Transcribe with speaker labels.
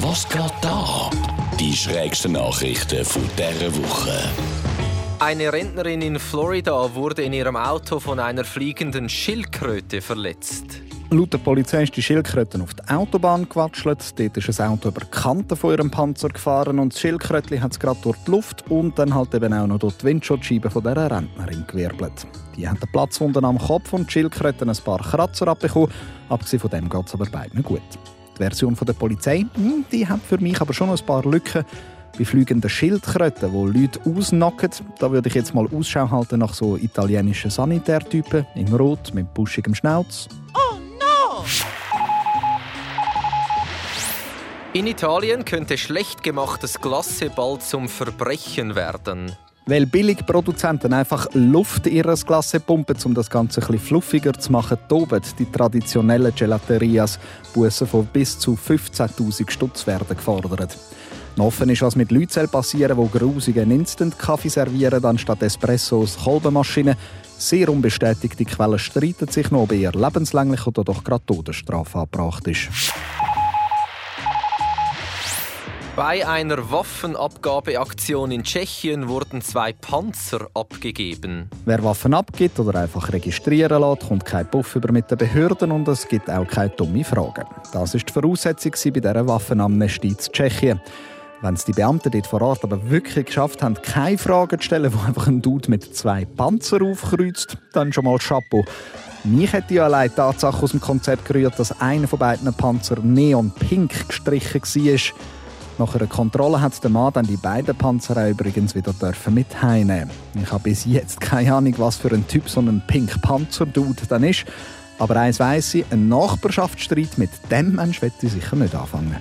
Speaker 1: Was geht da? Die schrägsten Nachrichten von dieser Woche.
Speaker 2: Eine Rentnerin in Florida wurde in ihrem Auto von einer fliegenden Schildkröte verletzt.
Speaker 3: Laut der Polizei ist die Schildkröte auf die Autobahn gewatschelt. Dort ist ein Auto über die Kante von ihrem Panzer gefahren und das Schildkrötchen hat es gerade durch die Luft und dann halt eben auch noch durch die Windschutzscheibe von dieser Rentnerin gewirbelt. Die hat Platzwunden am Kopf und die Schildkröte ein paar Kratzer abbekommen. Abgesehen von dem geht es aber beiden gut. Die Version der Polizei hm, die hat für mich aber schon ein paar Lücken. Bei fliegenden Schildkröten, die Leute ausnacken, da würde ich jetzt mal Ausschau halten nach so italienischen Sanitärtypen in Rot mit buschigem Schnauz.
Speaker 2: In Italien könnte schlecht gemachtes Glasse bald zum Verbrechen werden.
Speaker 3: Weil Billigproduzenten einfach Luft in ihre Glasse pumpen, um das Ganze bisschen fluffiger zu machen, toben die traditionellen Gelaterias Bussen von bis zu 15.000 Stutz werden gefordert. Offen ist, was mit Leuten passieren die grusigen Instant-Kaffee servieren, anstatt Espresso aus Kolbenmaschinen. Sehr unbestätigte Quellen streiten sich noch, ob eher lebenslänglich oder doch gerade Todesstrafe angebracht ist.
Speaker 2: Bei einer Waffenabgabeaktion in Tschechien wurden zwei Panzer abgegeben.
Speaker 3: Wer Waffen abgibt oder einfach registrieren lässt, kommt kein Puff über mit den Behörden und es gibt auch keine dumme Fragen. Das ist die Voraussetzung bei dieser Waffenamnestie in Tschechien. Wenn es die Beamten dort vor Ort aber wirklich geschafft haben, keine Fragen zu stellen, wo einfach ein Dude mit zwei Panzer aufkreuzt, dann schon mal Chapeau. Mich hätte ja allein die Tatsache aus dem Konzept gerührt, dass einer von beiden Panzer neon pink gestrichen war. Nach einer Kontrolle hat der Mann dann die beiden Panzer übrigens wieder dürfen mit heimnehmen. Ich habe bis jetzt keine Ahnung, was für ein Typ so ein Pink Panzer Dude dann ist. Aber eins weiss ich, ein Nachbarschaftsstreit mit dem Mensch wird ich sicher nicht anfangen.